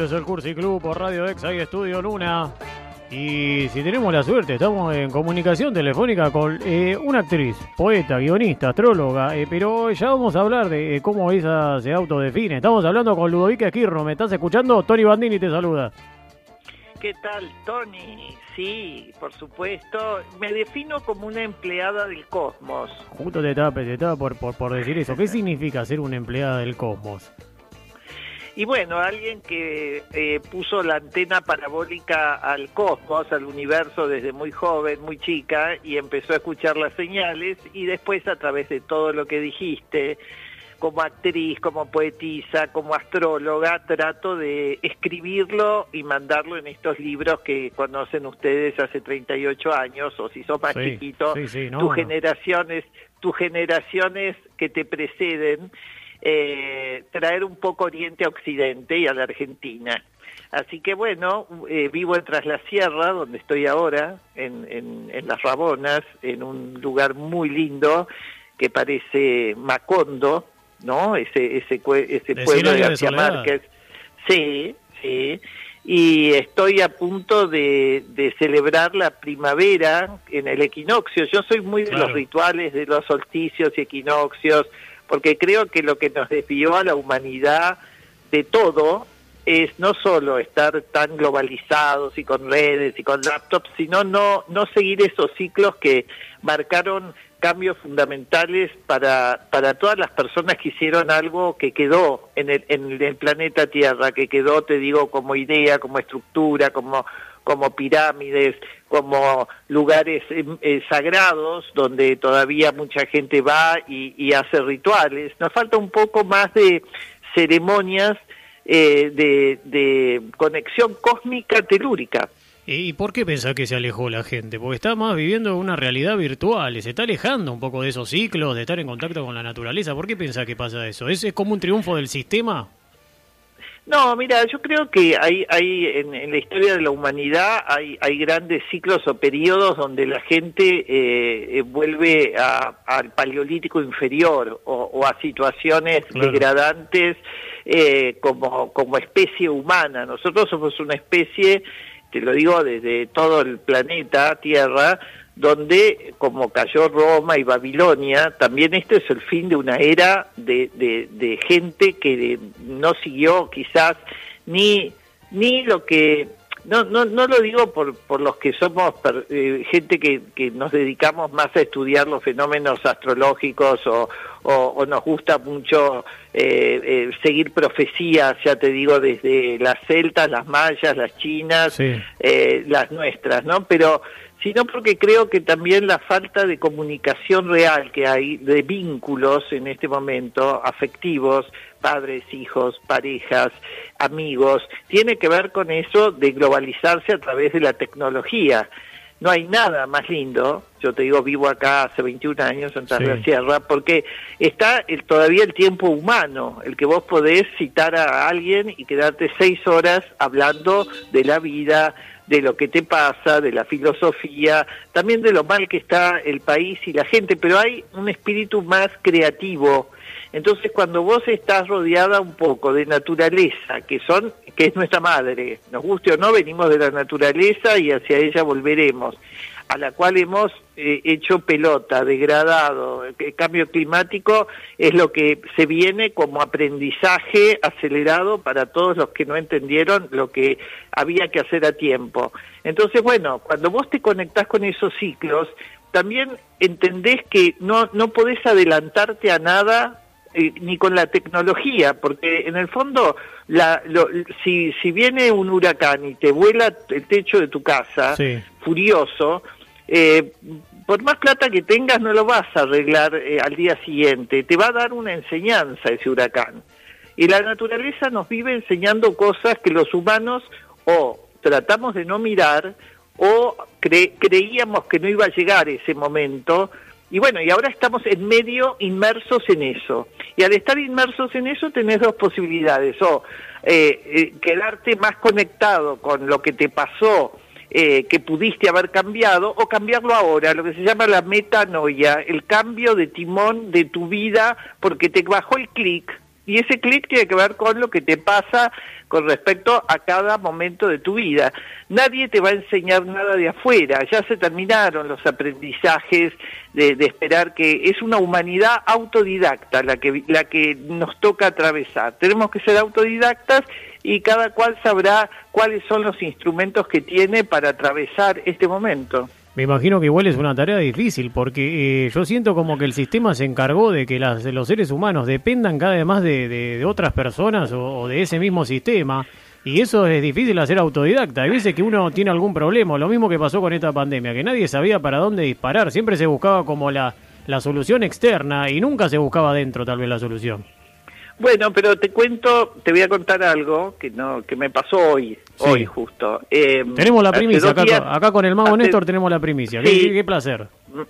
Esto es el Cursi Club por Radio Ex, hay Estudio Luna. Y si tenemos la suerte, estamos en comunicación telefónica con eh, una actriz, poeta, guionista, astróloga, eh, pero ya vamos a hablar de eh, cómo ella se autodefine. Estamos hablando con Ludovica Esquirro, ¿me estás escuchando? Tony Bandini te saluda. ¿Qué tal, Tony? Sí, por supuesto. Me defino como una empleada del cosmos. Justo te estaba, te estaba por, por, por decir eso. ¿Qué significa ser una empleada del cosmos? Y bueno, alguien que eh, puso la antena parabólica al cosmos, al universo desde muy joven, muy chica, y empezó a escuchar las señales y después a través de todo lo que dijiste, como actriz, como poetisa, como astróloga, trato de escribirlo y mandarlo en estos libros que conocen ustedes hace 38 años, o si son más chiquitos, tus generaciones, tus generaciones que te preceden eh, traer un poco Oriente a Occidente y a la Argentina. Así que bueno, eh, vivo en Tras la Sierra, donde estoy ahora, en, en, Las Rabonas, en un lugar muy lindo que parece Macondo, ¿no? Ese, ese, ese pueblo de García Márquez. Sí, sí. Y estoy a punto de, de, celebrar la primavera en el equinoccio. Yo soy muy de los rituales de los solsticios y equinoccios porque creo que lo que nos desvió a la humanidad de todo es no solo estar tan globalizados y con redes y con laptops, sino no, no seguir esos ciclos que marcaron cambios fundamentales para, para todas las personas que hicieron algo que quedó en el, en el planeta Tierra, que quedó, te digo, como idea, como estructura, como como pirámides, como lugares eh, eh, sagrados donde todavía mucha gente va y, hace rituales. Nos falta un poco más de ceremonias eh, de, conexión cósmica telúrica. ¿Y por qué pensás que se alejó la gente? Porque está más viviendo una realidad virtual, se está alejando un poco de esos ciclos, de estar en contacto con la naturaleza. ¿Por qué pensás que pasa eso? ¿Es, es como un triunfo del sistema? No, mira, yo creo que hay, hay en, la historia de la humanidad hay, hay grandes ciclos o periodos donde la gente eh, eh, vuelve al paleolítico inferior o, a situaciones degradantes eh, como, como especie humana. Nosotros somos una especie, te lo digo desde todo el planeta Tierra, donde como cayó Roma y Babilonia, también este es el fin de una era de, de, gente que no siguió quizás ni, ni lo que... No, no, no lo digo por, por los que somos eh, gente que, que nos dedicamos más a estudiar los fenómenos astrológicos o, o, nos gusta mucho eh, eh, seguir profecías, ya te digo, desde las celtas, las mayas, las chinas, las nuestras, ¿no? Pero sino porque creo que también la falta de comunicación real que hay, de vínculos en este momento, afectivos, padres, hijos, parejas, amigos, tiene que ver con eso de globalizarse a través de la tecnología. No hay nada más lindo, yo te digo, vivo acá hace 21 años en Tarra Sierra, porque está el, todavía el tiempo humano, el que vos podés citar a alguien y quedarte seis horas hablando de la vida, de lo que te pasa, de la filosofía, también de lo mal que está el país y la gente, pero hay un espíritu más creativo. Entonces, cuando vos estás rodeada un poco de naturaleza, que son que es nuestra madre, nos guste o no, venimos de la naturaleza y hacia ella volveremos a la cual hemos eh, hecho pelota, degradado. El cambio climático es lo que se viene como aprendizaje acelerado para todos los que no entendieron lo que había que hacer a tiempo. Entonces, bueno, cuando vos te conectás con esos ciclos, también entendés que no, no podés adelantarte a nada eh, ni con la tecnología, porque en el fondo, la, si, si viene un huracán y te vuela el techo de tu casa, furioso, eh, por más plata que tengas no lo vas a arreglar eh, al día siguiente, te va a dar una enseñanza ese huracán. Y la naturaleza nos vive enseñando cosas que los humanos o tratamos de no mirar o creíamos que no iba a llegar ese momento. Y bueno, y ahora estamos en medio inmersos en eso. Y al estar inmersos en eso tenés dos posibilidades, o eh, eh quedarte más conectado con lo que te pasó eh, que pudiste haber cambiado o cambiarlo ahora, lo que se llama la metanoia, el cambio de timón de tu vida porque te bajó el clic y ese clic tiene que ver con lo que te pasa con respecto a cada momento de tu vida. Nadie te va a enseñar nada de afuera, ya se terminaron los aprendizajes de, esperar que es una humanidad autodidacta la que, la que nos toca atravesar. Tenemos que ser autodidactas y cada cual sabrá cuáles son los instrumentos que tiene para atravesar este momento. Me imagino que igual es una tarea difícil, porque eh, yo siento como que el sistema se encargó de que las, los seres humanos dependan cada vez más de, otras personas o, de ese mismo sistema. Y eso es difícil hacer autodidacta. Hay veces que uno tiene algún problema, lo mismo que pasó con esta pandemia, que nadie sabía para dónde disparar. Siempre se buscaba como la, la solución externa y nunca se buscaba dentro tal vez la solución. Bueno, pero te cuento, te voy a contar algo que no que me pasó hoy, hoy justo. Eh, tenemos la primicia, acá, con el mago Néstor tenemos la primicia. Qué, placer.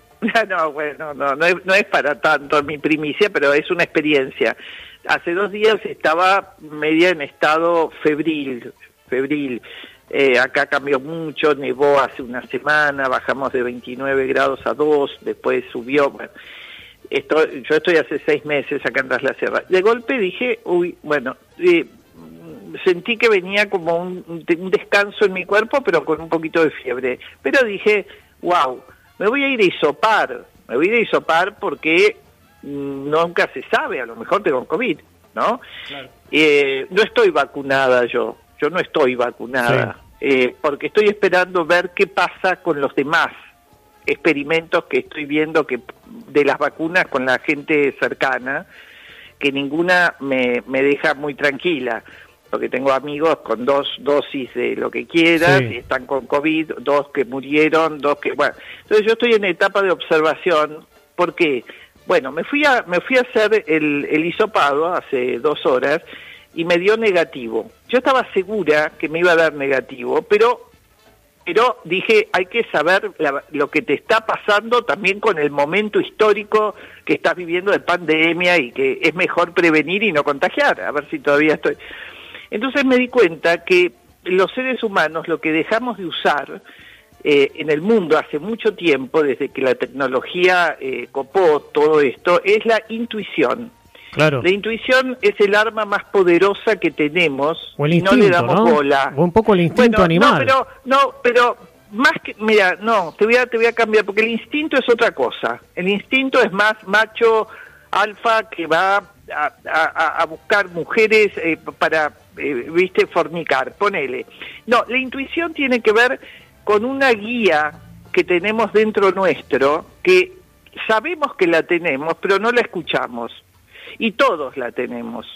No, bueno, no, no es, no es para tanto mi primicia, pero es una experiencia. Hace dos días estaba media en estado febril, febril. Eh, acá cambió mucho, nevó hace una semana, bajamos de 29 grados a 2, después subió. Bueno, yo estoy hace seis meses acá en Tras la Sierra. De golpe dije, uy, bueno, eh, sentí que venía como un, descanso en mi cuerpo, pero con un poquito de fiebre. Pero dije, wow, me voy a ir a isopar, me voy a ir a isopar porque mm, nunca se sabe, a lo mejor tengo COVID, ¿no? Eh, no estoy vacunada yo, yo no estoy vacunada, eh, porque estoy esperando ver qué pasa con los demás experimentos que estoy viendo que de las vacunas con la gente cercana, que ninguna me, me deja muy tranquila, porque tengo amigos con dos dosis de lo que quieras, y están con COVID, dos que murieron, dos que... Bueno, entonces yo estoy en etapa de observación, porque, bueno, me fui a, me fui a hacer el, el hisopado hace dos horas y me dio negativo. Yo estaba segura que me iba a dar negativo, pero pero dije, hay que saber lo que te está pasando también con el momento histórico que estás viviendo de pandemia y que es mejor prevenir y no contagiar, a ver si todavía estoy. Entonces me di cuenta que los seres humanos lo que dejamos de usar eh, en el mundo hace mucho tiempo, desde que la tecnología eh, copó todo esto, es la intuición. La intuición es el arma más poderosa que tenemos o y no le damos bola. O un poco el instinto animal. No, pero, no, pero más que, mira, no, te voy a, te voy a cambiar, porque el instinto es otra cosa. El instinto es más macho, alfa, que va a, buscar mujeres eh, para, eh, viste, fornicar, ponele. No, la intuición tiene que ver con una guía que tenemos dentro nuestro, que sabemos que la tenemos, pero no la escuchamos y todos la tenemos.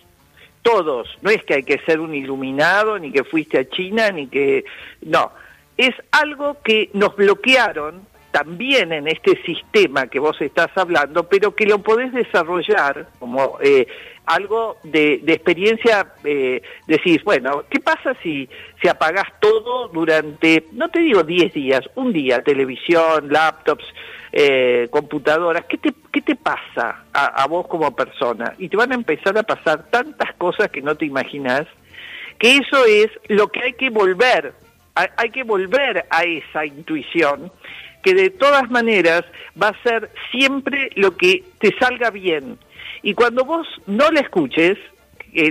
Todos, no es que hay que ser un iluminado, ni que fuiste a China, ni que... No, es algo que nos bloquearon también en este sistema que vos estás hablando, pero que lo podés desarrollar como eh, algo de, experiencia, eh, decís, bueno, ¿qué pasa si, si apagás todo durante, no te digo 10 días, un día, televisión, laptops, eh, computadoras, ¿qué te, qué te pasa a, vos como persona? Y te van a empezar a pasar tantas cosas que no te imaginas, que eso es lo que hay que volver, hay que volver a esa intuición, que de todas maneras va a ser siempre lo que te salga bien. Y cuando vos no la escuches,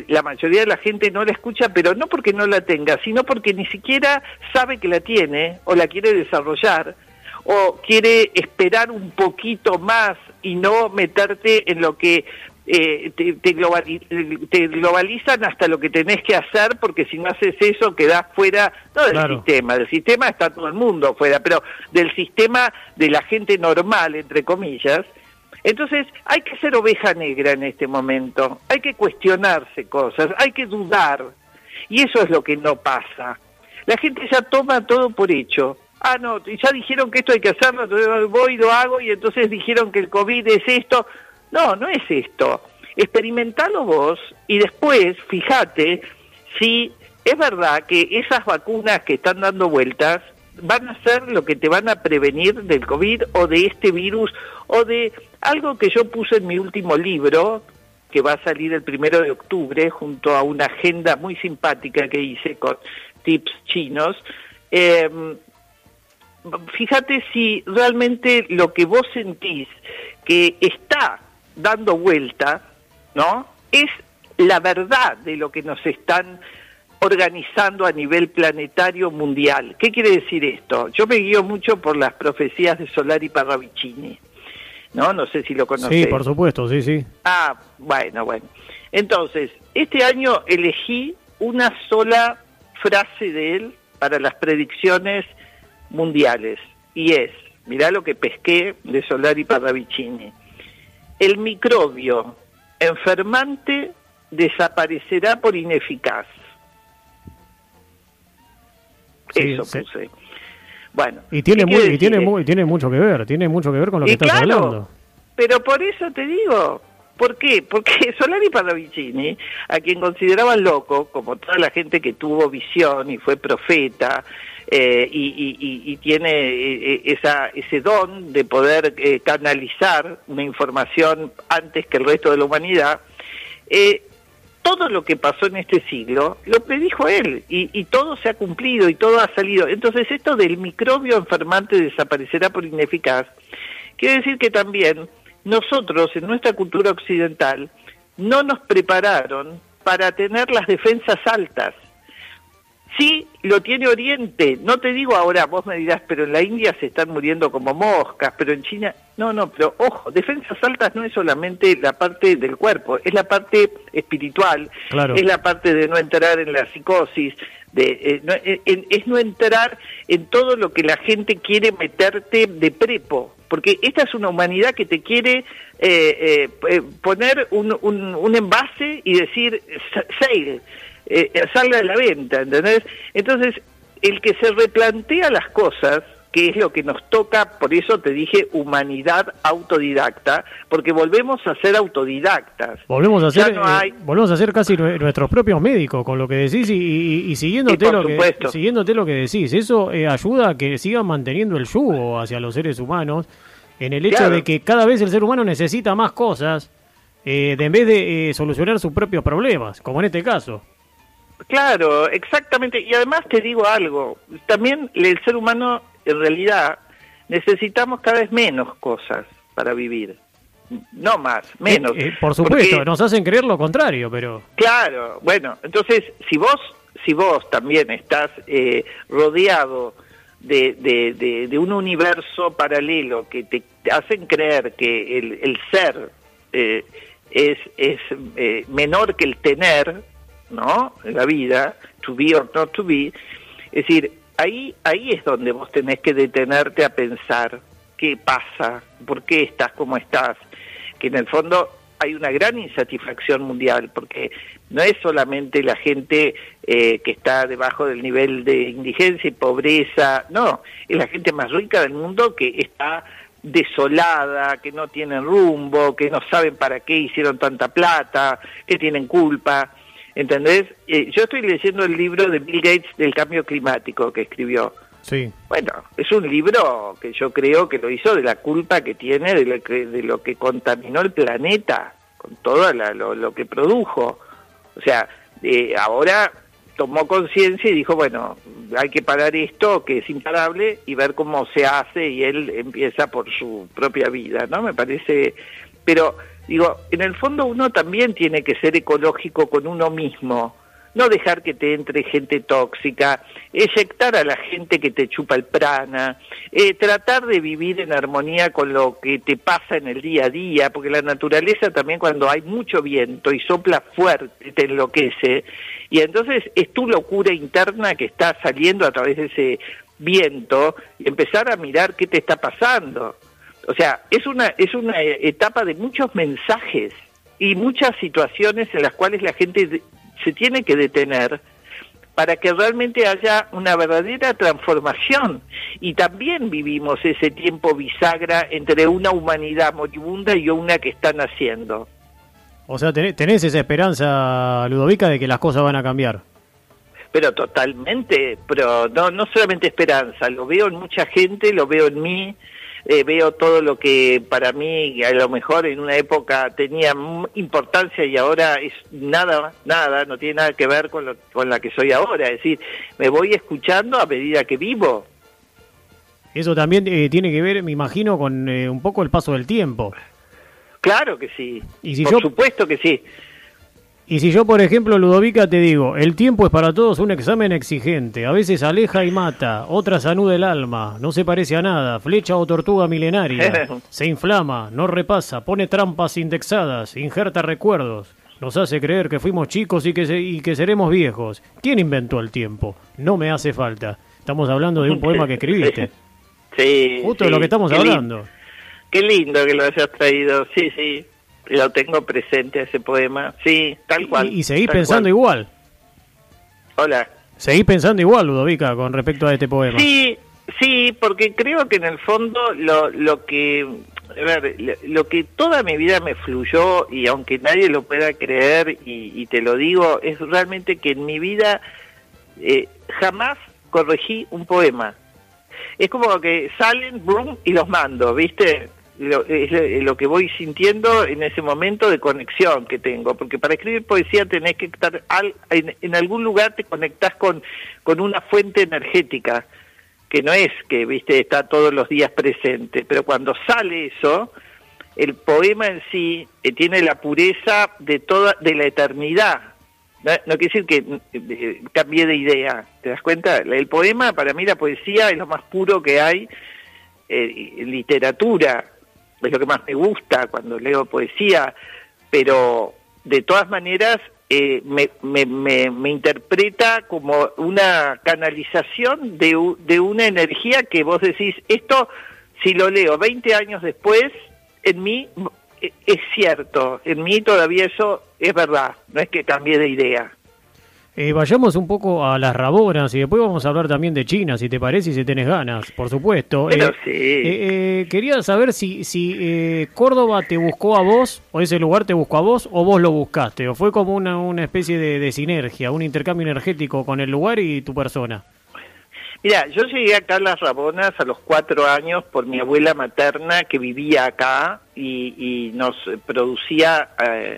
la mayoría de la gente no la escucha, pero no porque no la tenga, sino porque ni siquiera sabe que la tiene o la quiere desarrollar, o quiere esperar un poquito más y no meterte en lo que eh, te, globalizan hasta lo que tenés que hacer, porque si no haces eso quedás fuera, no del sistema, del sistema está todo el mundo fuera, pero del sistema de la gente normal, entre comillas. Entonces hay que ser oveja negra en este momento, hay que cuestionarse cosas, hay que dudar, y eso es lo que no pasa. La gente ya toma todo por hecho ah, no, ya dijeron que esto hay que hacerlo, entonces voy y lo hago, y entonces dijeron que el COVID es esto. No, no es esto. Experimentalo vos y después fíjate si es verdad que esas vacunas que están dando vueltas van a ser lo que te van a prevenir del COVID o de este virus o de algo que yo puse en mi último libro, que va a salir el primero de octubre, junto a una agenda muy simpática que hice con tips chinos, eh, fíjate si realmente lo que vos sentís que está dando vuelta, ¿no? Es la verdad de lo que nos están organizando a nivel planetario mundial. ¿Qué quiere decir esto? Yo me guío mucho por las profecías de Solari Parravicini. ¿No? No sé si lo conoces. Sí, por supuesto, sí, sí. Ah, bueno, bueno. Entonces, este año elegí una sola frase de él para las predicciones mundiales y es, mirá lo que pesqué de Solari Parravicini, el microbio enfermante desaparecerá por ineficaz. Eso puse. Bueno. Y tiene, y tiene, tiene mucho que ver, tiene mucho que ver con lo que estás hablando. Pero por eso te digo, ¿Por qué? Porque Solari Pallavicini, a quien consideraban loco, como toda la gente que tuvo visión y fue profeta, eh, y, tiene eh, esa, ese don de poder eh, canalizar una información antes que el resto de la humanidad, todo lo que pasó en este siglo lo predijo él y, y, todo se ha cumplido y todo ha salido. Entonces esto del microbio enfermante desaparecerá por ineficaz, quiere decir que también nosotros en nuestra cultura occidental no nos prepararon para tener las defensas altas. Sí, lo tiene Oriente. No te digo ahora, vos me dirás, pero en la India se están muriendo como moscas, pero en China, no, no, pero ojo, defensas altas no es solamente la parte del cuerpo, es la parte espiritual, es la parte de no entrar en la psicosis, de, eh, es no entrar en todo lo que la gente quiere meterte de prepo, porque esta es una humanidad que te quiere eh, eh, poner un, un, un, envase y decir, sale, salga de la venta, ¿entendés? Entonces, el que se replantea las cosas que es lo que nos toca, por eso te dije humanidad autodidacta, porque volvemos a ser autodidactas. Volvemos a ser, eh, volvemos a ser casi nuestros propios médicos con lo que decís y, siguiéndote, lo que, siguiéndote lo que decís. Eso eh, ayuda a que sigan manteniendo el yugo hacia los seres humanos, en el hecho de que cada vez el ser humano necesita más cosas, eh, de en vez de solucionar sus propios problemas, como en este caso. Claro, exactamente. Y además te digo algo, también el ser humano en realidad necesitamos cada vez menos cosas para vivir. No más, menos. Eh, eh, por supuesto, nos hacen creer lo contrario, pero... Claro, bueno, entonces, si vos, si vos también estás eh, rodeado de, de, de, un universo paralelo que te hacen creer que el, el ser es, es menor que el tener, ¿no? La vida, to be or not to be, es decir, ahí, ahí es donde vos tenés que detenerte a pensar qué pasa, por qué estás como estás, que en el fondo hay una gran insatisfacción mundial, porque no es solamente la gente eh, que está debajo del nivel de indigencia y pobreza, no, es la gente más rica del mundo que está desolada, que no tienen rumbo, que no saben para qué hicieron tanta plata, que tienen culpa. ¿Entendés? Eh, yo estoy leyendo el libro de Bill Gates del cambio climático que escribió. Sí. Bueno, es un libro que yo creo que lo hizo de la culpa que tiene de lo que, de lo que contaminó el planeta, con todo lo, que produjo. O sea, eh, ahora tomó conciencia y dijo, bueno, hay que parar esto, que es imparable, y ver cómo se hace, y él empieza por su propia vida, ¿no? Me parece... Pero Digo, en el fondo uno también tiene que ser ecológico con uno mismo, no dejar que te entre gente tóxica, eyectar a la gente que te chupa el prana, eh, tratar de vivir en armonía con lo que te pasa en el día a día, porque la naturaleza también cuando hay mucho viento y sopla fuerte te enloquece, y entonces es tu locura interna que está saliendo a través de ese viento y empezar a mirar qué te está pasando. O sea, es una, es una etapa de muchos mensajes y muchas situaciones en las cuales la gente se tiene que detener para que realmente haya una verdadera transformación. Y también vivimos ese tiempo bisagra entre una humanidad moribunda y una que está naciendo. O sea, tenés esa esperanza, Ludovica, de que las cosas van a cambiar. Pero totalmente, pero no, no solamente esperanza, lo veo en mucha gente, lo veo en mí, eh, veo todo lo que para mí a lo mejor en una época tenía importancia y ahora es nada, nada, no tiene nada que ver con, lo, con la que soy ahora. Es decir, me voy escuchando a medida que vivo. Eso también eh, tiene que ver, me imagino, con eh, un poco el paso del tiempo. Claro que sí. ¿Y si Por supuesto que sí. Y si yo, por ejemplo, Ludovica, te digo, el tiempo es para todos un examen exigente, a veces aleja y mata, otras anuda el alma, no se parece a nada, flecha o tortuga milenaria, se inflama, no repasa, pone trampas indexadas, injerta recuerdos, nos hace creer que fuimos chicos y que, y que seremos viejos. ¿Quién inventó el tiempo? No me hace falta. Estamos hablando de un poema que escribiste. Sí. Justo de lo que estamos hablando. qué lindo que lo hayas traído. Sí, sí. Lo tengo presente ese poema. Sí, tal cual. Y, seguís pensando igual. Hola. Seguís pensando igual, Ludovica, con respecto a este poema. Sí, sí, porque creo que en el fondo lo, lo que a ver, lo que toda mi vida me fluyó, y aunque nadie lo pueda creer, y, te lo digo, es realmente que en mi vida eh, jamás corregí un poema. Es como que salen, boom, y los mando, ¿viste? Lo, es lo que voy sintiendo en ese momento de conexión que tengo, porque para escribir poesía tenés que estar al, en, algún lugar te conectás con, con una fuente energética que no es que, viste, está todos los días presente, pero cuando sale eso, el poema en sí eh, tiene la pureza de toda, de la eternidad. No, quiere decir que eh, cambie de idea, ¿te das cuenta? El poema, para mí la poesía es lo más puro que hay eh, literatura, es lo que más me gusta cuando leo poesía, pero de todas maneras eh, me, me, me, interpreta como una canalización de, de una energía que vos decís, esto si lo leo 20 años después, en mí eh, es cierto, en mí todavía eso es verdad, no es que cambie de idea. Eh, vayamos un poco a las rabonas y después vamos a hablar también de China, si te parece y si tenés ganas, por supuesto. Pero eh, eh, quería saber si, si Córdoba te buscó a vos, o ese lugar te buscó a vos, o vos lo buscaste, o fue como una, una especie de, sinergia, un intercambio energético con el lugar y tu persona. Mira, yo llegué acá a Las Rabonas a los cuatro años por mi abuela materna que vivía acá y, nos producía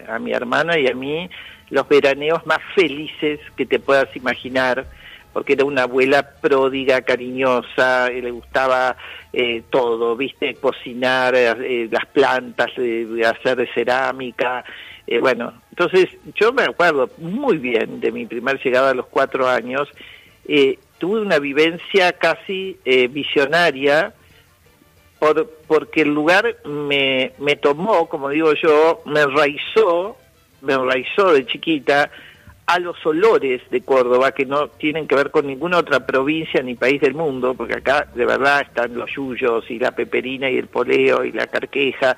a mi hermana y a mí los veraneos más felices que te puedas imaginar, porque era una abuela pródiga, cariñosa, le gustaba eh, todo, viste, cocinar, eh, las plantas, hacer de cerámica, eh, bueno, entonces yo me acuerdo muy bien de mi primer llegada a los cuatro años, tuve una vivencia casi visionaria, por, porque el lugar me, me tomó, como digo yo, me enraizó me enraizó de chiquita a los olores de Córdoba que no tienen que ver con ninguna otra provincia ni país del mundo, porque acá de verdad están los yuyos y la peperina y el poleo y la carqueja.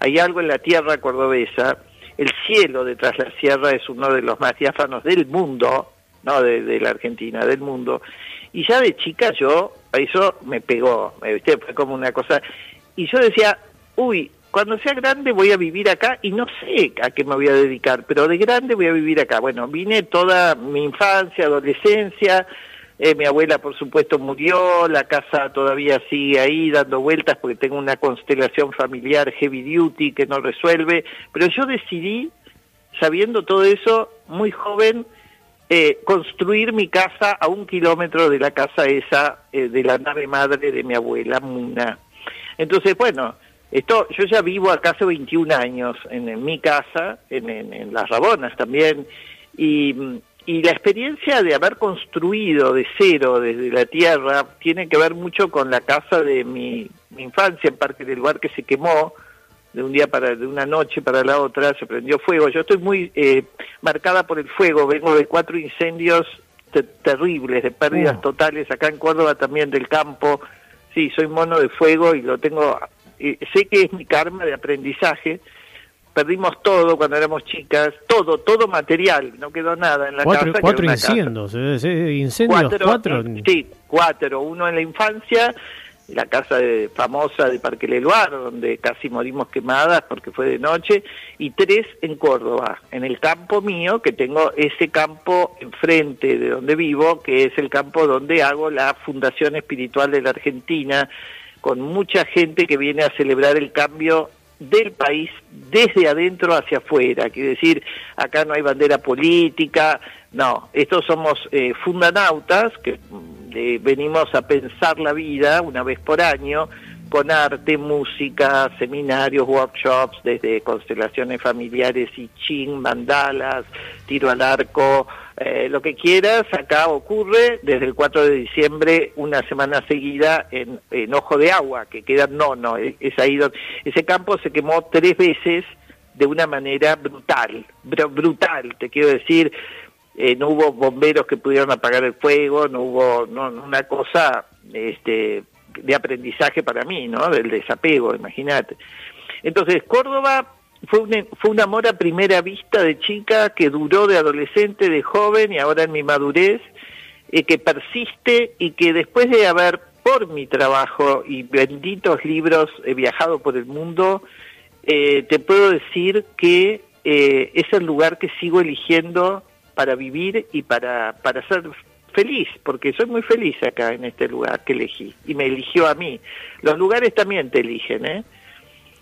Hay algo en la tierra cordobesa. El cielo detrás de la sierra es uno de los más diáfanos del mundo, no de, la Argentina, del mundo. Y ya de chica yo, eso me pegó, ¿viste? fue como una cosa. Y yo decía, uy, cuando sea grande voy a vivir acá y no sé a qué me voy a dedicar, pero de grande voy a vivir acá. Bueno, vine toda mi infancia, adolescencia, eh, mi abuela por supuesto murió, la casa todavía sigue ahí dando vueltas porque tengo una constelación familiar heavy duty que no resuelve, pero yo decidí, sabiendo todo eso, muy joven, eh, construir mi casa a un kilómetro de la casa esa, eh, de la nave madre de mi abuela, Muna. Entonces, bueno, esto, yo ya vivo acá hace 21 años en, mi casa, en, Las Rabonas también, y, la experiencia de haber construido de cero desde la tierra tiene que ver mucho con la casa de mi, infancia en Parque del Lugar que se quemó de un día para de una noche para la otra se prendió fuego yo estoy muy eh, marcada por el fuego vengo de cuatro incendios terribles de pérdidas oh. totales acá en Córdoba también del campo sí soy mono de fuego y lo tengo sé que es mi karma de aprendizaje. Perdimos todo cuando éramos chicas, todo, todo material, no quedó nada en la casa. Cuatro incendios, incendios, cuatro, Sí, cuatro, uno en la infancia, la casa de, famosa de Parque Leluar, donde casi morimos quemadas porque fue de noche, y tres en Córdoba, en el campo mío, que tengo ese campo enfrente de donde vivo, que es el campo donde hago la Fundación Espiritual de la Argentina, con mucha gente que viene a celebrar el cambio del país desde adentro hacia afuera. Quiere decir, acá no hay bandera política, no, estos somos eh, fundanautas que mm, venimos a pensar la vida una vez por año, con arte, música, seminarios, workshops, desde constelaciones familiares y ching, mandalas, tiro al arco, eh, lo que quieras, acá ocurre desde el 4 de diciembre, una semana seguida en, Ojo de Agua, que queda, no, no, es ahí donde, ese campo se quemó tres veces de una manera brutal, brutal, te quiero decir, eh, no hubo bomberos que pudieran apagar el fuego, no hubo no, una cosa este, de aprendizaje para mí, ¿no? Del desapego, imagínate. Entonces, Córdoba fue un, fue un amor a primera vista de chica que duró de adolescente, de joven y ahora en mi madurez, eh, que persiste y que después de haber, por mi trabajo y benditos libros, he viajado por el mundo, eh, te puedo decir que eh, es el lugar que sigo eligiendo para vivir y para, para ser feliz, porque soy muy feliz acá en este lugar que elegí y me eligió a mí. Los lugares también te eligen, ¿eh?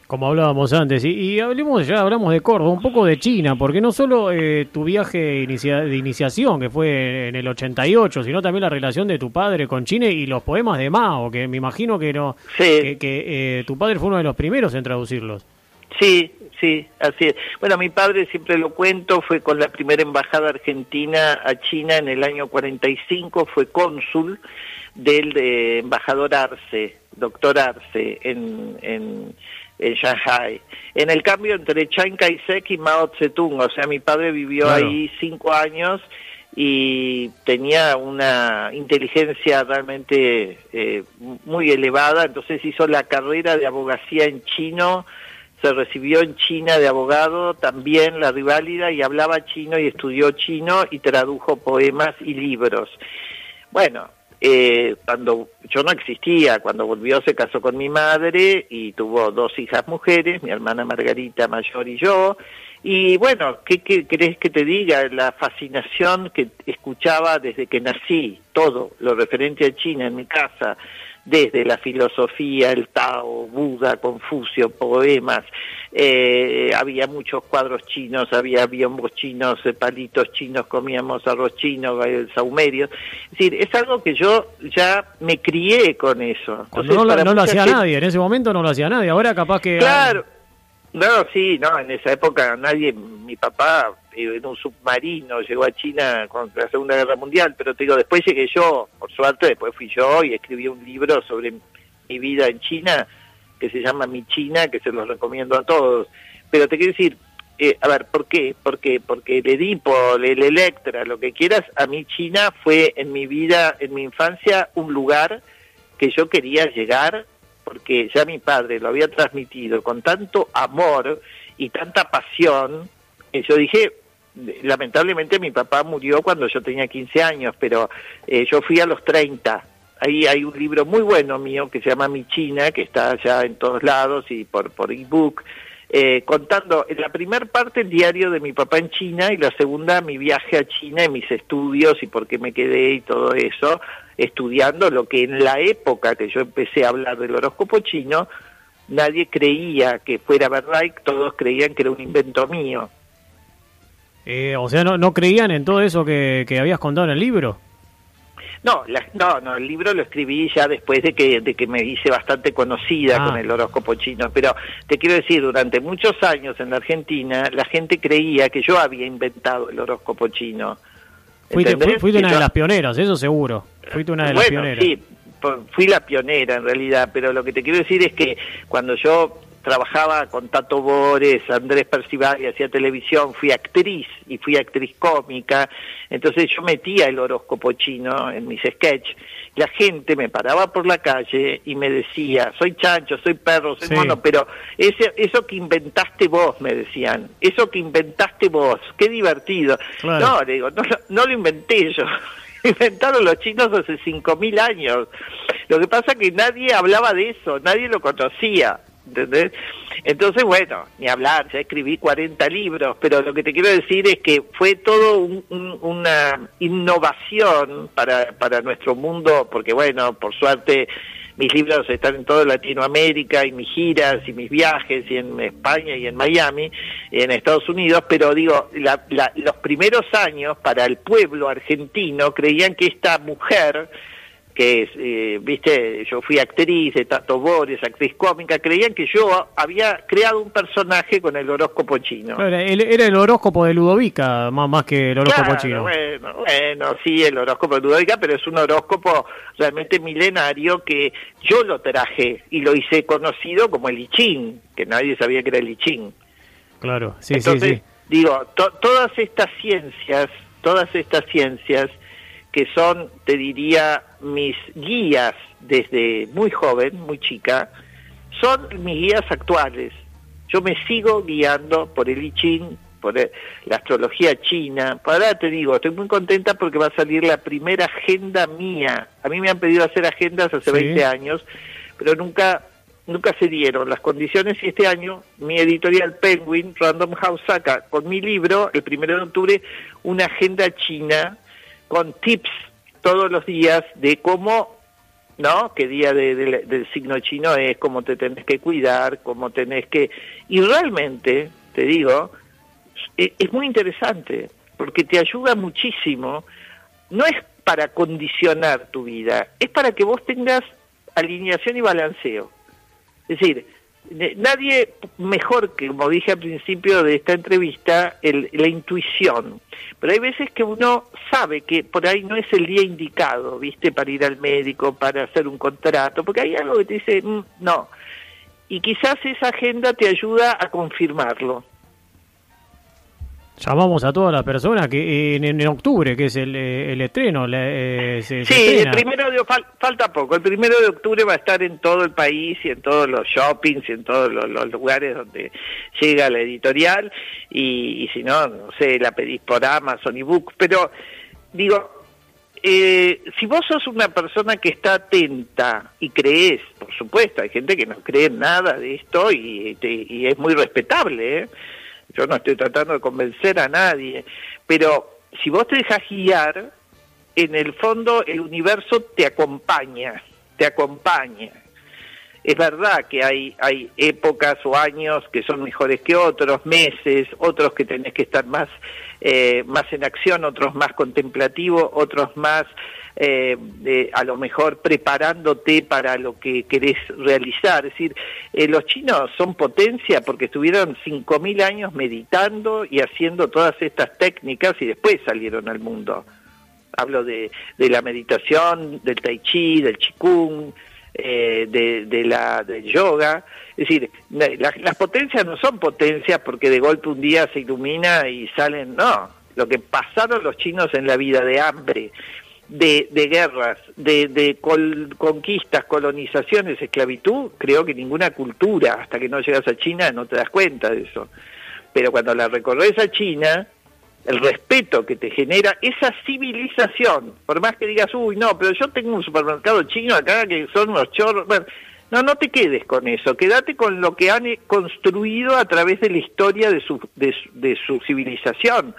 Como hablábamos antes, y, hablemos, ya hablamos de Córdoba, un poco de China, porque no solo eh, tu viaje de iniciación, que fue en el 88, sino también la relación de tu padre con China y los poemas de Mao, que me imagino que no que, eh, tu padre fue uno de los primeros en traducirlos. Sí, sí, así es. Bueno, mi padre siempre lo cuento, fue con la primera embajada argentina a China en el año 45, fue cónsul del embajador Arce, doctor Arce, en, en, en, Shanghai. En el cambio entre Chiang Kai-shek y Mao Zedong, o sea, mi padre vivió ahí cinco años y tenía una inteligencia realmente eh, muy elevada, entonces hizo la carrera de abogacía en chino, se recibió en China de abogado, también la riválida, y hablaba chino y estudió chino y tradujo poemas y libros. Bueno, eh, cuando yo no existía, cuando volvió se casó con mi madre y tuvo dos hijas mujeres, mi hermana Margarita mayor y yo, y bueno, ¿qué, ¿qué, querés que te diga? La fascinación que escuchaba desde que nací, todo lo referente a China en mi casa, desde la filosofía, el Tao, Buda, Confucio, poemas, eh, había muchos cuadros chinos, había biombos chinos, eh, palitos chinos, comíamos arroz chino, el saumerio. Es decir, es algo que yo ya me crié con eso. no, lo hacía nadie, en ese momento no lo hacía nadie, ahora capaz que... Claro. No, sí, no, en esa época nadie, mi papá en un submarino llegó a China contra la Segunda Guerra Mundial, pero te digo, después llegué yo, por suerte, después fui yo y escribí un libro sobre mi vida en China que se llama Mi China, que se los recomiendo a todos. Pero te quiero decir, eh, a ver, ¿por qué? Porque, porque el Edipo, el Electra, lo que quieras, a mí China fue en mi vida, en mi infancia, un lugar que yo quería llegar porque ya mi padre lo había transmitido con tanto amor y tanta pasión, que yo dije, lamentablemente mi papá murió cuando yo tenía 15 años, pero eh, yo fui a los 30. Ahí hay un libro muy bueno mío que se llama Mi China, que está ya en todos lados y por, por ebook, eh, contando en la primera parte el diario de mi papá en China y la segunda mi viaje a China y mis estudios y por qué me quedé y todo eso, estudiando lo que en la época que yo empecé a hablar del horóscopo chino, nadie creía que fuera verdad todos creían que era un invento mío. Eh, o sea, no, no creían en todo eso que, que habías contado en el libro. No, no, no, el libro lo escribí ya después de que, de que me hice bastante conocida con ah. el horóscopo chino, pero te quiero decir, durante muchos años en la Argentina la gente creía que yo había inventado el horóscopo chino. Fuiste, una de las pioneras, eso seguro. Fuiste una de las pioneras. Sí, fui la pionera en realidad, pero lo que te quiero decir es que cuando yo trabajaba con Tato Bores, Andrés Percival y hacía televisión, fui actriz y fui actriz cómica, entonces yo metía el horóscopo chino en mis sketches. La gente me paraba por la calle y me decía, soy chancho, soy perro, soy mono, pero ese, eso que inventaste vos, me decían, eso que inventaste vos, qué divertido. No, digo, no, no lo inventé yo, inventaron los chinos hace 5.000 años. Lo que pasa es que nadie hablaba de eso, nadie lo conocía. ¿Entendés? Entonces, bueno, ni hablar, ya escribí 40 libros, pero lo que te quiero decir es que fue todo una innovación para, para nuestro mundo, porque bueno, por suerte mis libros están en toda Latinoamérica y mis giras y mis viajes y en España y en Miami y en Estados Unidos, pero digo, los primeros años para el pueblo argentino creían que esta mujer que es, eh, viste, yo fui actriz de Tato Bores, actriz cómica, creían que yo había creado un personaje con el horóscopo chino. Era el, era el horóscopo de Ludovica, más, más que el horóscopo Claro, chino. Bueno, bueno, sí, el horóscopo de Ludovica, pero es un horóscopo realmente milenario que yo lo traje y lo hice conocido como el I Ching, que nadie sabía que era el I Ching. Claro, sí, Entonces, sí, sí. digo, to- todas estas ciencias, todas estas ciencias que son, te diría, mis guías desde muy joven, muy chica, son mis guías actuales. Yo me sigo guiando por el I Ching, por el- la astrología china. Ahora te digo, estoy muy contenta porque va a salir la primera agenda mía. A mí me han pedido hacer agendas hace Sí. 20 años, pero nunca nunca se dieron las condiciones y este año mi editorial Penguin, Random House, saca con mi libro, el primero de octubre, una agenda china con tips todos los días de cómo, ¿no? ¿Qué día de- de- del signo chino es? ¿Cómo te tenés que cuidar? ¿Cómo tenés que...? Y realmente, te digo, e- es muy interesante porque te ayuda muchísimo. No es para condicionar tu vida, es para que vos tengas alineación y balanceo. Es decir, nadie mejor que, como dije al principio de esta entrevista, el- la intuición. Pero hay veces que uno sabe que por ahí no es el día indicado, ¿viste? Para ir al médico, para hacer un contrato, porque hay algo que te dice, "Mm, no. Y quizás esa agenda te ayuda a confirmarlo. Llamamos a todas las personas que en, en octubre, que es el, el estreno, la- eh, se, se Sí, el primero de, fal- falta poco. El primero de octubre va a estar en todo el país y en todos los shoppings y en todos los, los lugares donde llega la editorial. Y, y si no, no sé, la pedís por Amazon y Book. Pero digo, eh, si vos sos una persona que está atenta y crees, por supuesto, hay gente que no cree en nada de esto y, y es muy respetable, ¿eh? Yo no estoy tratando de convencer a nadie, pero si vos te dejas guiar, en el fondo el universo te acompaña, te acompaña. Es verdad que hay, hay épocas o años que son mejores que otros, meses, otros que tenés que estar más, eh, más en acción, otros más contemplativos, otros más eh, a lo mejor preparándote para lo que querés realizar. Es decir, eh, los chinos son potencia porque estuvieron 5.000 años meditando y haciendo todas estas técnicas y después salieron al mundo. Hablo de, de la meditación, del tai chi, del qigong, eh, de, la del yoga. Es decir, la- las potencias no son potencias porque de golpe un día se ilumina y salen, no. Lo que pasaron los chinos en la vida de hambre, de, de guerras, de, de col- conquistas, colonizaciones, esclavitud, creo que ninguna cultura, hasta que no llegas a China, no te das cuenta de eso. Pero cuando la recorres a China, el respeto que te genera esa civilización, por más que digas, uy, no, pero yo tengo un supermercado chino acá que son unos chorros, bueno, no, no te quedes con eso, quédate con lo que han eh, construido a través de la historia de su, de de su civilización.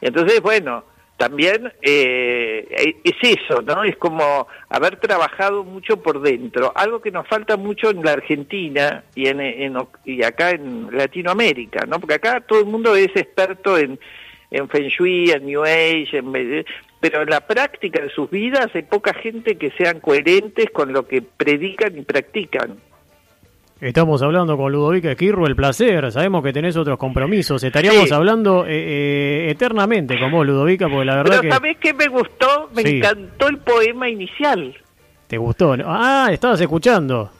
Entonces, bueno, también eh, es eso, ¿no? Es como haber trabajado mucho por dentro, algo que nos falta mucho en la Argentina y, en, en- y acá en Latinoamérica, ¿no? Porque acá todo el mundo es experto en, en Feng Shui, en New Age, en- pero en la práctica de sus vidas hay poca gente que sean coherentes con lo que predican y practican. Estamos hablando con Ludovica Esquirro, el placer. Sabemos que tenés otros compromisos. Estaríamos Sí. hablando eh, eh, eternamente con vos, Ludovica, porque la verdad Pero que ¿sabés qué me gustó? Me Sí. encantó el poema inicial. te gustó. Ah, estabas escuchando.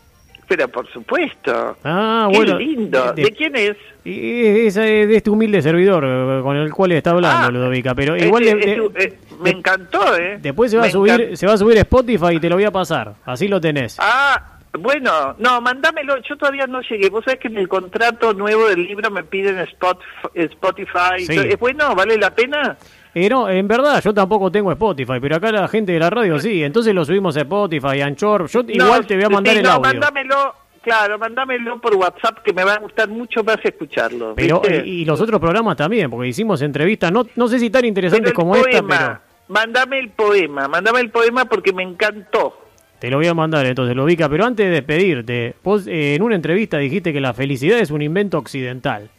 Pero por supuesto. Ah, Qué bueno. lindo. de- ¿De quién es? es de este humilde servidor eh, con el cual está hablando Ah, Ludovica. Pero igual eh, de- de- me encantó, ¿eh? después se va Me a subir, se va a subir Spotify y te lo voy a pasar. Así lo tenés. Ah, bueno, no, mándamelo. Yo todavía no llegué. Vos sabés que en el contrato nuevo del libro me piden Spot- Spotify. Sí. ¿Es bueno? ¿Vale la pena? Eh, no, en verdad yo tampoco tengo Spotify, pero acá la gente de la radio sí. Entonces lo subimos a Spotify, Anchor. Yo igual te voy a mandar sí, el no, audio. mándamelo. Claro, mándamelo por WhatsApp que me va a gustar mucho más escucharlo. Pero y, y los otros programas también, porque hicimos entrevistas, no, no sé si tan interesantes como esta, poema, pero Mándame el poema, mándame el poema porque me encantó. Te lo voy a mandar entonces, lo ubica. Pero antes de despedirte, vos eh, en una entrevista dijiste que la felicidad es un invento occidental.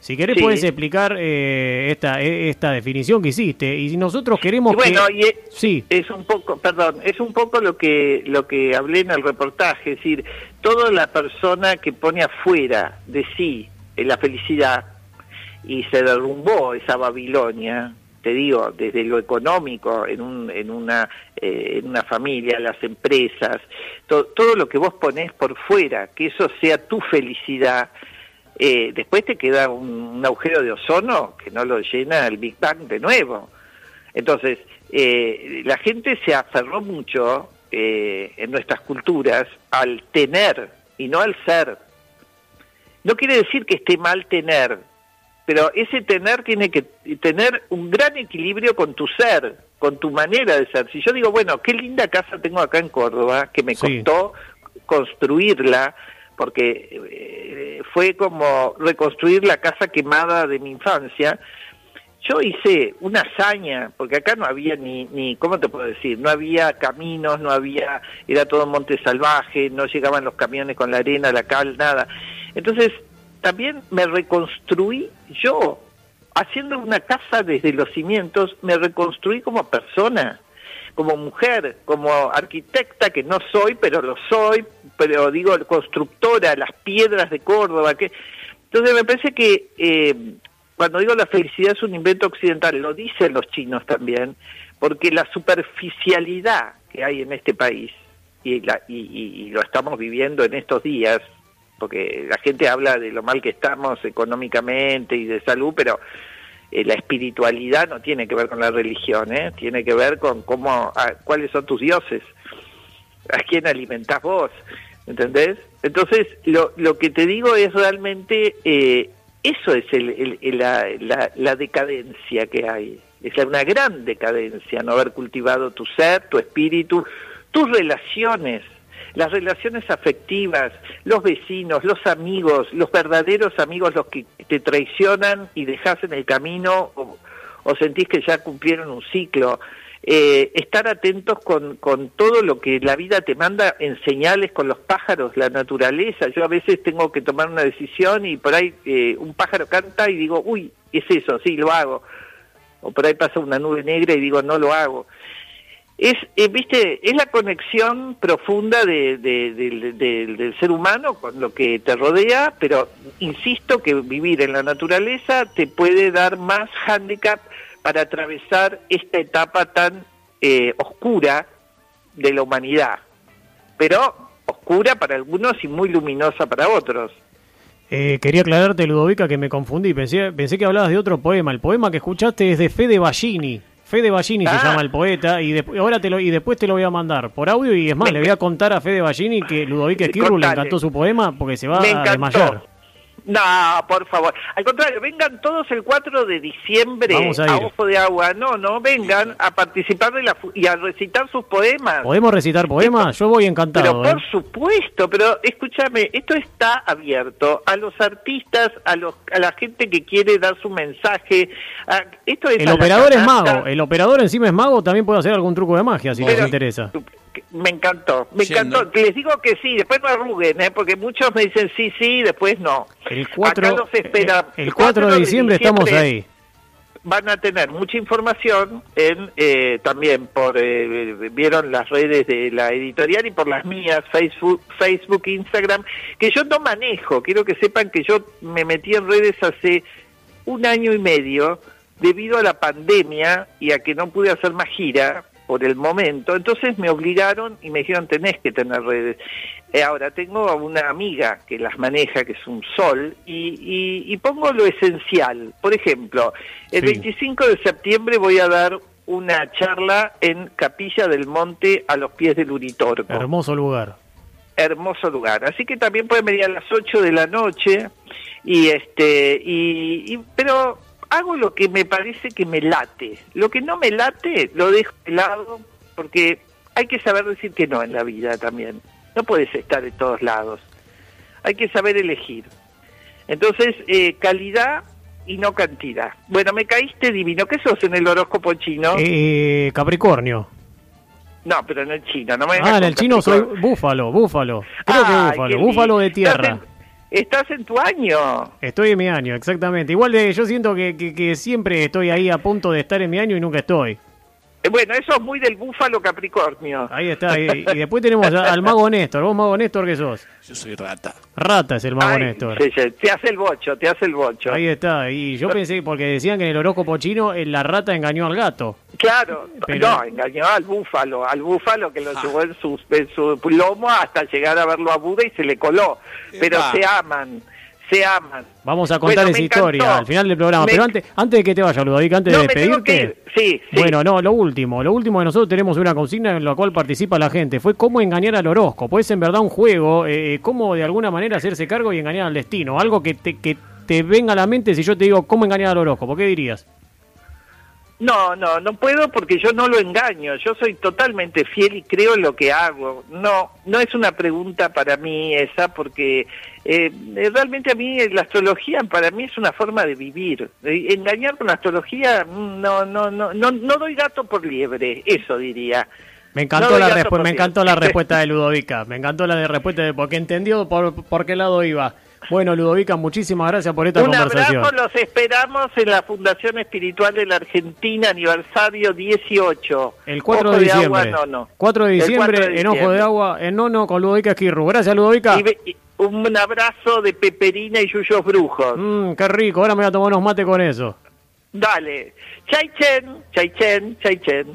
Si querés puedes explicar eh, esta e, esta definición que hiciste y nosotros queremos bueno, que... es, sí. es un poco, perdón, es un poco lo que lo que hablé en el reportaje, es decir, toda la persona que pone afuera de sí la felicidad y se derrumbó esa Babilonia, te digo, desde lo económico, en, un, en, una, eh, en una familia, las empresas, todo lo que vos ponés por fuera, que eso sea tu felicidad, eh, después te queda un, agujero de ozono que no lo llena el Big Bang de nuevo. Entonces, eh, la gente se aferró mucho en nuestras culturas al tener y no al ser. No quiere decir que esté mal tener, pero ese tener tiene que tener un gran equilibrio con tu ser, con tu manera de ser. Si yo digo, bueno, qué linda casa tengo acá en Córdoba, que me costó construirla, porque eh, fue como reconstruir la casa quemada de mi infancia, yo hice una hazaña, porque acá no había ni, ni, ¿cómo te puedo decir? No había caminos, no había, era todo monte salvaje, no llegaban los camiones con la arena, la cal, nada. Entonces, también me reconstruí yo, haciendo una casa desde los cimientos, me reconstruí como persona, como mujer, como arquitecta, que no soy, pero lo soy, pero digo, constructora, las piedras de Córdoba. que Entonces me parece que eh, cuando digo la felicidad es un invento occidental, lo dicen los chinos también, porque la superficialidad que hay en este país, y, la, y lo estamos viviendo en estos días, porque la gente habla de lo mal que estamos económicamente y de salud, pero eh, la espiritualidad no tiene que ver con la religión, ¿eh? tiene que ver con cómo, cuáles son tus dioses, a quién alimentás vos, ¿entendés? Entonces, lo, lo que te digo es realmente, eh, eso es el, la, la, la decadencia que hay, es una gran decadencia no haber cultivado tu ser, tu espíritu, tus relaciones, las relaciones afectivas, los vecinos, los amigos, los verdaderos amigos, los que te traicionan y dejas en el camino o, sentís que ya cumplieron un ciclo. Eh, estar atentos con, con todo lo que la vida te manda en señales con los pájaros, la naturaleza. Yo a veces tengo que tomar una decisión y por ahí eh, un pájaro canta y digo, uy, es eso, sí, lo hago. O por ahí pasa una nube negra y digo, no lo hago es, eh, viste, es la conexión profunda de, del ser humano con lo que te rodea, pero insisto que vivir en la naturaleza te puede dar más hándicap para atravesar esta etapa tan eh, oscura de la humanidad, pero oscura para algunos y muy luminosa para otros. Eh, quería aclararte, Ludovica, que me confundí. Pensé, pensé que hablabas de otro poema. El poema que escuchaste es de Fede Ballini. Fede Ballini se ah. llama el poeta y, ahora te lo, y después te lo voy a mandar por audio y es más, le voy a contar a Fede Ballini que Ludovico Esquirru le encantó su poema porque se va a desmayar. No, por favor. Al contrario, vengan todos el 4 de diciembre a, Ojo de Agua. No, no, vengan a participar de la y a recitar sus poemas. ¿Podemos recitar poemas? Yo voy encantado. Pero por ¿eh? supuesto, pero escúchame, esto está abierto a los artistas, a los a la gente que quiere dar su mensaje. esto el operador es mago, el operador encima es mago, también puede hacer algún truco de magia si les interesa me encantó, me encantó. Les digo que sí, después no arruguen, ¿eh? porque muchos me dicen sí, sí, después no. El 4, espera, el, 4 de, diciembre, estamos ahí. Van a tener mucha información en eh, también por eh, vieron las redes de la editorial y por las mías Facebook, Facebook, Instagram que yo no manejo. Quiero que sepan que yo me metí en redes hace un año y medio debido a la pandemia y a que no pude hacer más gira por el momento, entonces me obligaron y me dijeron tenés que tener redes. Eh, ahora tengo a una amiga que las maneja, que es un sol, y, pongo lo esencial. Por ejemplo, el 25 de septiembre voy a dar una charla en Capilla del Monte a los pies del Uritorco. Hermoso lugar. Hermoso lugar. Así que también pueden venir a las 8 de la noche y este y pero hago lo que me parece que me late. Lo que no me late lo dejo de lado porque hay que saber decir que no en la vida también. No puedes estar en todos lados. Hay que saber elegir. Entonces, eh, calidad y no cantidad. Bueno, me caíste divino. ¿Qué sos en el horóscopo chino? Eh, Capricornio. No, pero en el chino. No me ah, en el chino soy búfalo, búfalo. Creo que búfalo, búfalo de tierra. Estás en tu año. Estoy en mi año, exactamente. Igual de, yo siento que, que, que siempre estoy ahí a punto de estar en mi año y nunca estoy. Eh, Bueno, eso es muy del búfalo Capricornio. Ahí está. Y, y después tenemos al mago Néstor. ¿Vos, mago Néstor, qué sos? Yo soy rata. Rata es el mago Ay, Néstor. sí, sí, te hace el bocho, te hace el bocho. Ahí está. Y yo pensé, porque decían que en el horóscopo chino eh, la rata engañó al gato. Claro, Pero- no, engañó al búfalo, al búfalo que lo llevó en su, en su lomo hasta llegar a verlo a Buda y se le coló. Pero se aman, se aman. Vamos a contar Bueno, esa historia encantó. al final del programa. Me- Pero antes, antes de que te vaya, Ludovic, antes No, de despedirte. ir. Sí, sí. Bueno, no, lo último, lo último de nosotros tenemos una consigna en la cual participa la gente, fue cómo engañar al horóscopo, es en verdad un juego, eh, cómo de alguna manera hacerse cargo y engañar al destino, algo que te, que te venga a la mente si yo te digo cómo engañar al horóscopo, ¿qué dirías? No, no, no puedo porque yo no lo engaño. Yo soy totalmente fiel y creo en lo que hago. No, no es una pregunta para mí esa porque eh, eh, realmente a mí la astrología para mí es una forma de vivir. Eh, engañar con la astrología mm, no, no, no, no, no doy gato por liebre. Eso diría. Me encantó, No, la, me encantó la respuesta de Ludovica, me encantó la de respuesta de porque entendió por, por qué lado iba. Bueno, Ludovica, muchísimas gracias por esta Un conversación. abrazo, los esperamos en la Fundación Espiritual de la Argentina, aniversario 18. El 4 Ojo de diciembre. agua, no, no. 4 de diciembre, 4 de en Ojo de. Agua, en Nono con Ludovica Esquirru. Gracias, Ludovica. Y ve- y un abrazo de Peperina y Yuyos Brujos. Mmm, qué rico, ahora me voy a tomar unos mate con eso. Dale. Chay Chen, Chay Chen, Chay Chen.